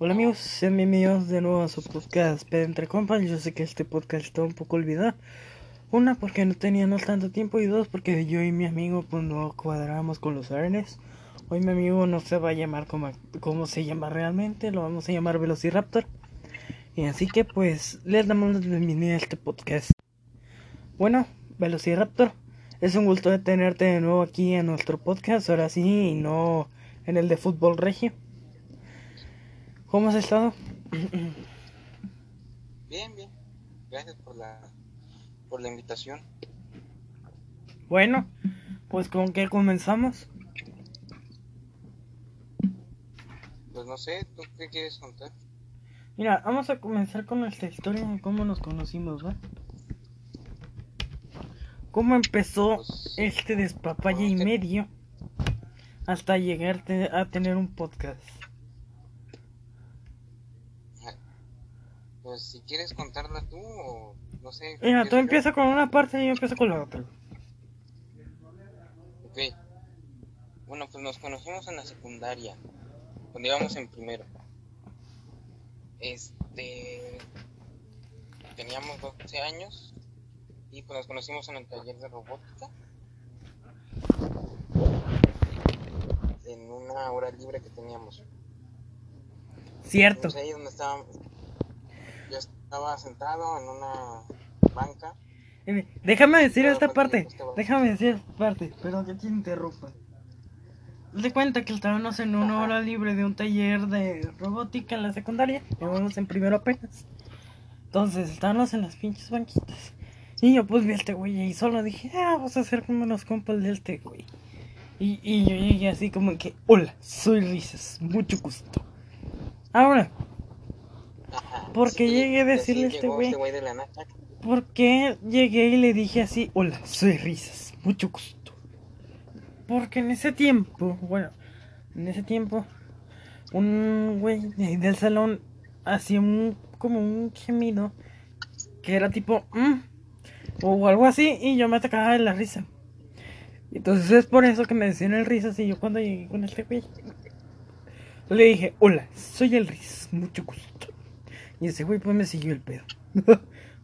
Hola amigos, sean bienvenidos de nuevo a su podcast Pedro Entre Compas. Yo sé que este podcast está un poco olvidado. Una, porque no teníamos tanto tiempo. Y dos, porque yo y mi amigo pues no cuadramos con los árboles. Hoy mi amigo no se va a llamar como, como se llama realmente. Lo vamos a llamar Velociraptor. Y así que pues les damos la bienvenida a este podcast. Bueno, Velociraptor, es un gusto de tenerte de nuevo aquí en nuestro podcast. Ahora sí, y no en el de fútbol regio. ¿Cómo has estado? Bien, bien. Gracias por la, por la invitación. Bueno, pues con qué comenzamos. Pues no sé, ¿tú qué quieres contar? Mira, vamos a comenzar con nuestra historia de cómo nos conocimos, ¿va? ¿Cómo empezó Pues, este despapalle y medio hasta llegar te- a tener un podcast? Pues si quieres contarla tú o no sé. Mira, ¿quieres tú yo? empiezas con una parte y yo empiezo con la otra. Ok. Bueno, pues nos conocimos en la secundaria, cuando íbamos en primero. Este. Teníamos 12 años y pues nos conocimos en el taller de robótica. En una hora libre que teníamos. Cierto. Pues ahí donde estaba. Yo estaba sentado en una banca. Eh, Déjame decir esta parte. te va- Déjame decir esta parte. Perdón que te interrumpa. De cuenta que estábamos en una hora libre de un taller de robótica en la secundaria. Íbamos en primero apenas. Entonces estábamos en las pinches banquitas. Y yo pues vi a este güey y solo dije, ah, vamos a hacer como los compas de este güey. Y, y yo llegué así como que, hola, soy Risas, mucho gusto. Ahora. ¿Por qué Sí, llegué a decirle a este güey? Este güey de. ¿Por qué llegué y le dije así, hola, soy Risas, mucho gusto? Porque en ese tiempo, bueno, en ese tiempo, un güey de del salón hacía un, como un gemido que era tipo, "Mm", o algo así, y yo me atacaba de la risa. Entonces es por eso que me decían el Risas y yo cuando llegué con este güey, le dije, hola, soy el Risas, mucho gusto. Y ese güey pues me siguió el pedo.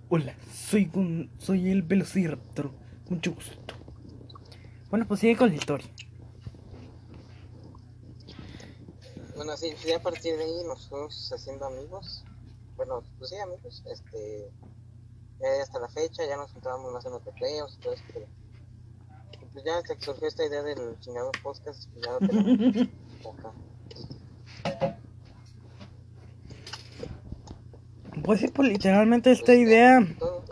Hola, soy un, soy el Velociraptor. Mucho gusto. Bueno, pues sigue con la historia. Bueno, sí, sí, a partir de ahí nos fuimos haciendo amigos. Bueno, pues sí, amigos. Este. ya hasta la fecha ya nos juntábamos más en los recreos y todo eso. Pero, pues ya hasta que surgió esta idea del chingado podcast, pues ya lo tenemos acá. Pues sí, pues literalmente esta idea Todo.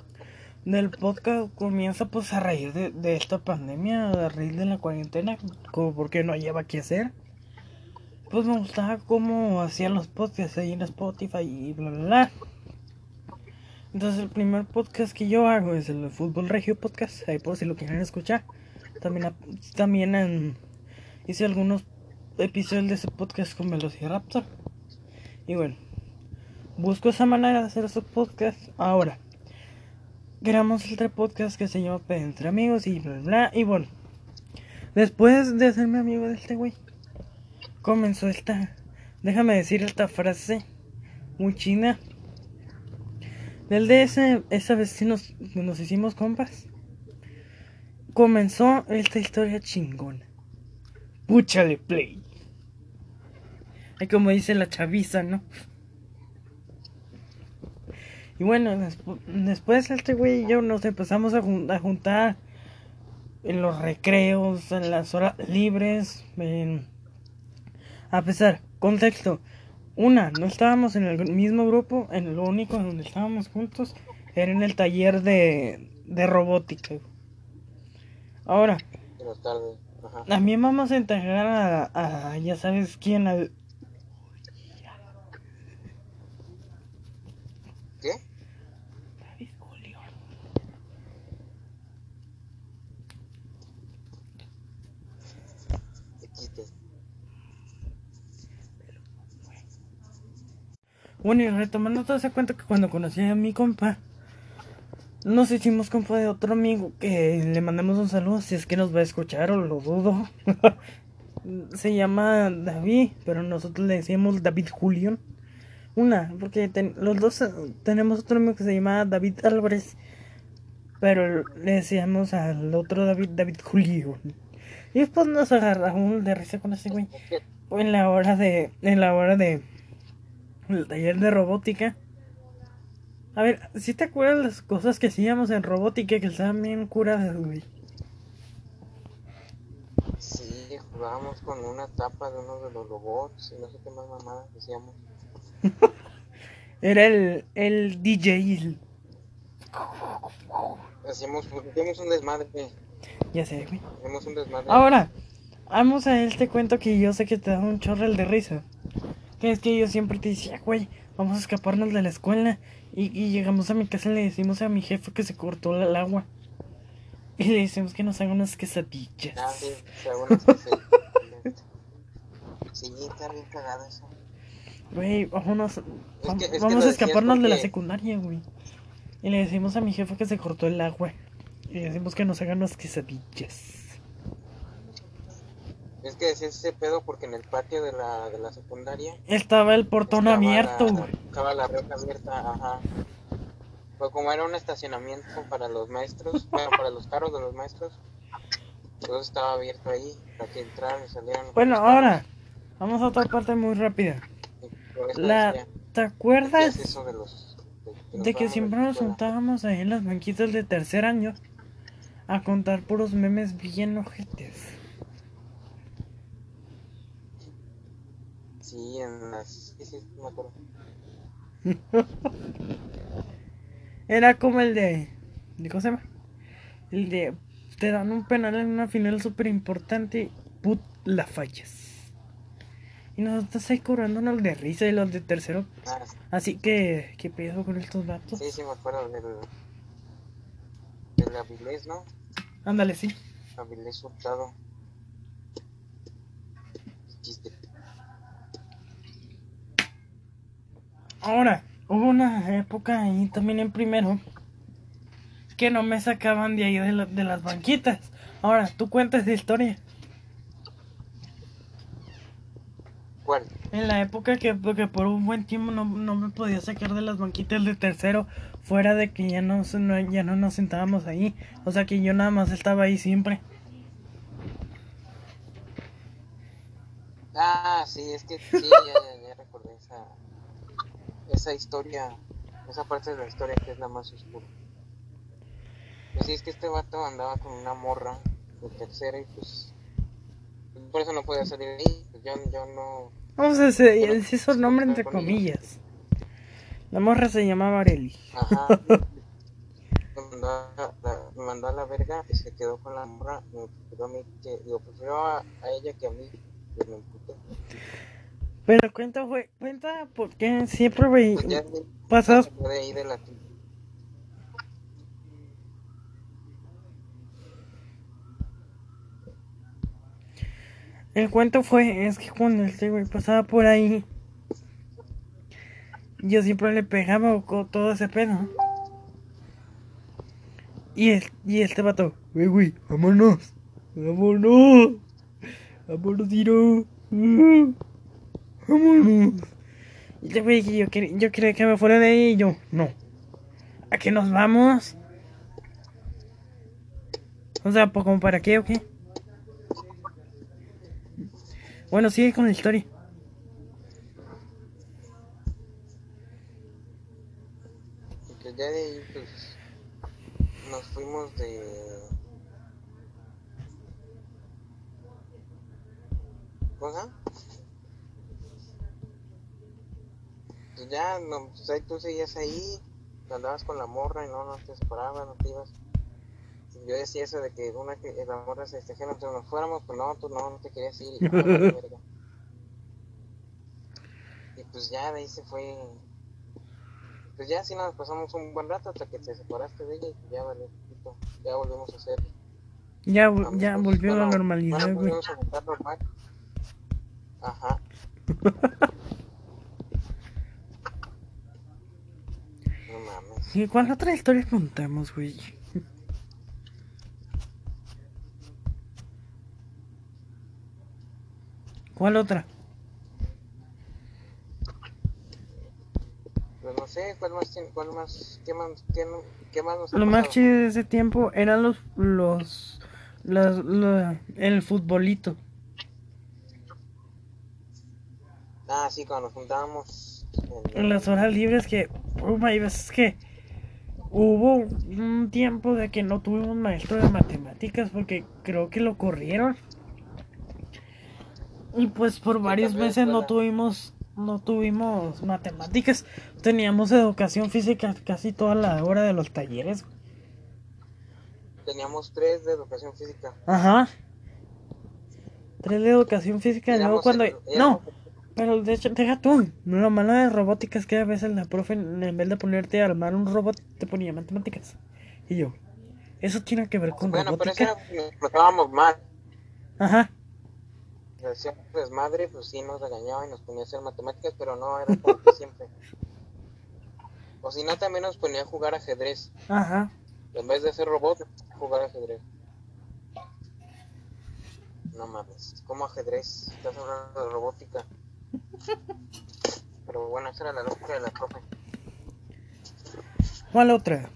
del podcast comienza pues a raíz de, de esta pandemia, a raíz de la cuarentena, como porque no lleva qué hacer. Pues me gustaba cómo hacían los podcasts ahí en Spotify y bla bla bla. Entonces el primer podcast que yo hago es el Fútbol Regio Podcast, ahí por si lo quieren escuchar. También, también en- hice algunos episodios de ese podcast con Velociraptor. Y bueno, busco esa manera de hacer esos podcasts ahora. Grabamos otro podcast que se llama Entre Amigos y bla bla. Y bueno, después de hacerme amigo de este güey, comenzó esta, déjame decir esta frase muy china. Desde ese, esa vez sí nos, nos hicimos compas. Comenzó esta historia chingona. Púchale play. Ay, como dice la chaviza, ¿no? Y bueno, despu- después este güey y yo nos empezamos a, jun- a juntar en los recreos, en las horas libres, en... A pesar, contexto, una, no estábamos en el mismo grupo, en lo único en donde estábamos juntos era en el taller de, de robótica. Ahora, Pero tarde. Ajá. también vamos a integrar a, a ya sabes quién, al... ¿Qué? David Julio. XD. Bueno, y retomando todo ese cuento que cuando conocí a mi compa, nos hicimos compa de otro amigo que le mandamos un saludo si es que nos va a escuchar o lo dudo. Se llama David, pero nosotros le decíamos David Julián. Una, porque ten- los dos eh, tenemos otro amigo que se llama David Álvarez, pero le decíamos al otro David, David Julio. Y después nos agarramos de risa con ese güey. En la hora de. En la hora de. El taller de robótica. A ver, si te acuerdas las cosas que hacíamos en robótica que estaban bien curadas, güey? sí, jugábamos con una tapa de uno de los robots y no sé qué más mamadas decíamos. Era el, el DJ. Hacíamos, hacíamos un desmadre, Ya sé, güey. hacíamos un desmadre. Ahora, vamos a este cuento que yo sé que te da un chorro de risa. Que es que yo siempre te decía, güey, vamos a escaparnos de la escuela. Y, y llegamos a mi casa y le decimos a mi jefe que se cortó el agua. Y le decimos que nos haga unas quesadillas. Ah, sí, sí, está bien cagado eso. Güey, vámonos. que- es vamos a escaparnos de la secundaria, güey. Y le decimos a mi jefe que se cortó el agua. Y le decimos que nos hagan unas quesadillas. Es que decía ese pedo porque en el patio de la, de la secundaria Estaba el portón estaba abierto, la, güey. estaba la reja abierta, ajá. Pues como era un estacionamiento para los maestros, bueno, para los carros de los maestros, todo estaba abierto ahí para que entraran y salieran. Bueno, ahora, vamos a otra parte muy rápida. La, decía, ¿Te acuerdas de los de, nos de que siempre nos juntábamos ahí en las banquitas de tercer año a contar puros memes bien ojetes? En las sí, sí, me acuerdo. Era como el de. ¿de ¿Cómo se llama? El de. Te dan un penal en una final súper importante. Put, la fallas. Y nosotros ahí cobrándonos de risa y los de tercero. Ah, sí. Así que. ¿Qué pedo con estos datos? Sí, sí, me acuerdo del, del Avilés, ¿no? Ándale, sí. Avilés Hurtado. Ahora, hubo una época ahí también en primero. Que no me sacaban de ahí de, la- de las banquitas. Ahora, tú cuentas de historia. ¿Cuál? En la época que, que por un buen tiempo no, no me podía sacar de las banquitas de tercero, fuera de que ya no, ya no nos sentábamos ahí. O sea que yo nada más estaba ahí siempre. Ah, sí, es que sí, ya, ya, ya recordé esa, esa historia, esa parte de la historia que es la más oscura. Pues sí, es que este vato andaba con una morra de tercera y pues, pues, por eso no podía salir ahí. Pues yo, yo no, Vamos a decir, se hizo nombre entre comillas. La morra se llamaba Areli. ajá. me, mandó a, la, me mandó a la verga y se quedó con la morra. Me prefirió a mí, que, digo, prefirió a, a ella que a mí. Que me. Pero cuenta, fue, cuenta porque siempre ve, Pues pasas de la El cuento fue, es que cuando este güey pasaba por ahí, yo siempre le pegaba con todo ese pedo. Y, el, y este vato, güey, güey, vámonos, vámonos, vámonos, tiro, uh, vámonos. Y yo, yo quería que me fuera de ahí, y yo, no, ¿a qué nos vamos? O sea, pues, ¿como para qué o qué? Bueno, sigue con la historia. Y que ya de ahí, pues, nos fuimos de... ¿Cosa? Pues ya, no, pues ahí tú seguías ahí, andabas con la morra y no, no te separabas, no te ibas. Yo decía eso de que una que la morra se destejara, entonces nos fuéramos, pues no, tú no, no te querías ir. Y, "Ah, vale, verga". Y pues ya de ahí se fue pues ya así nos pasamos un buen rato hasta que te separaste de ella y ya vale, ya volvemos a ser Ya, amigos. ya volvió a la normalidad, bueno, güey. a normal. Ajá. No ¿Y cuál otra historia contamos, güey? ¿Cuál otra? Pues no sé, ¿cuál más, cuál más, qué más, qué, qué más nos ha Lo más pasado? chido de ese tiempo eran los, los, las- la- el futbolito. Ah, sí, cuando nos juntábamos. en- En las horas libres que, oh, hay veces que hubo un tiempo de que no tuvimos maestro de matemáticas porque creo que lo corrieron. Y pues por varios meses no tuvimos, no tuvimos matemáticas. Teníamos educación física casi toda la hora de los talleres. Teníamos tres de educación física. Ajá. Tres de educación física y luego cuando... el- No, pero de hecho, deja tú. Lo malo de robótica es que a veces la profe, en vez de ponerte a armar un robot, te ponía matemáticas. Y yo, ¿eso tiene que ver con Bueno, pero eso robótica? era, nos portábamos mal. Ajá. Hacíamos desmadre, pues sí nos regañaba y nos ponía a hacer matemáticas, pero no era como que siempre. O si no, también nos ponía a jugar ajedrez. Ajá. En vez de hacer robot, jugar ajedrez. No mames, ¿cómo ajedrez? Estás hablando de robótica. Pero bueno, esa era la lógica de la profe. ¿Cuál otra?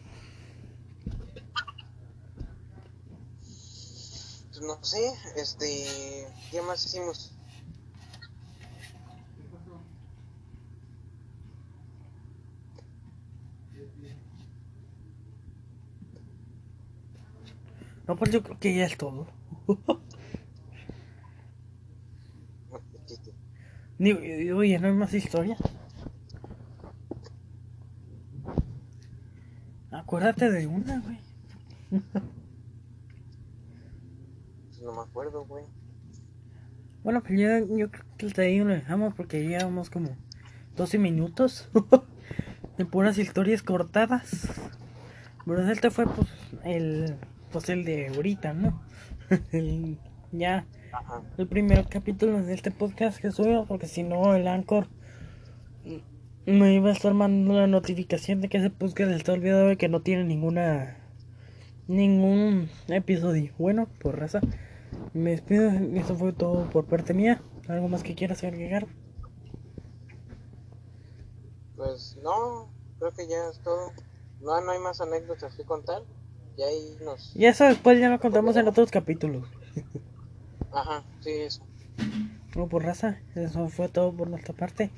Pues no sé, este. ¿Qué más hicimos? No, pues yo creo que ya es todo. No, qué chiste. Digo, oye, ¿no hay más historias? Acuérdate de una, güey. Pues no me acuerdo, güey. Bueno, pues yo, yo creo que hasta ahí lo dejamos porque ya llevamos como 12 minutos de puras historias cortadas. Pero este fue pues el pues el de ahorita, ¿no? El- ya Ajá. el primer capítulo de este podcast que subimos porque si no el Anchor me iba a estar mandando la notificación de que ese podcast está olvidado y que no tiene ninguna ningún episodio. Bueno, por raza, me despido. Eso fue todo por parte mía. ¿Algo más que quieras agregar? Pues no, creo que ya es todo. No, no hay más anécdotas que contar. Y ahí nos. Y eso después ya lo contamos en otros capítulos. Ajá, sí, eso. Bueno, por raza, eso fue todo por nuestra parte.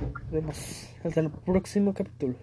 Nos vemos hasta el próximo capítulo.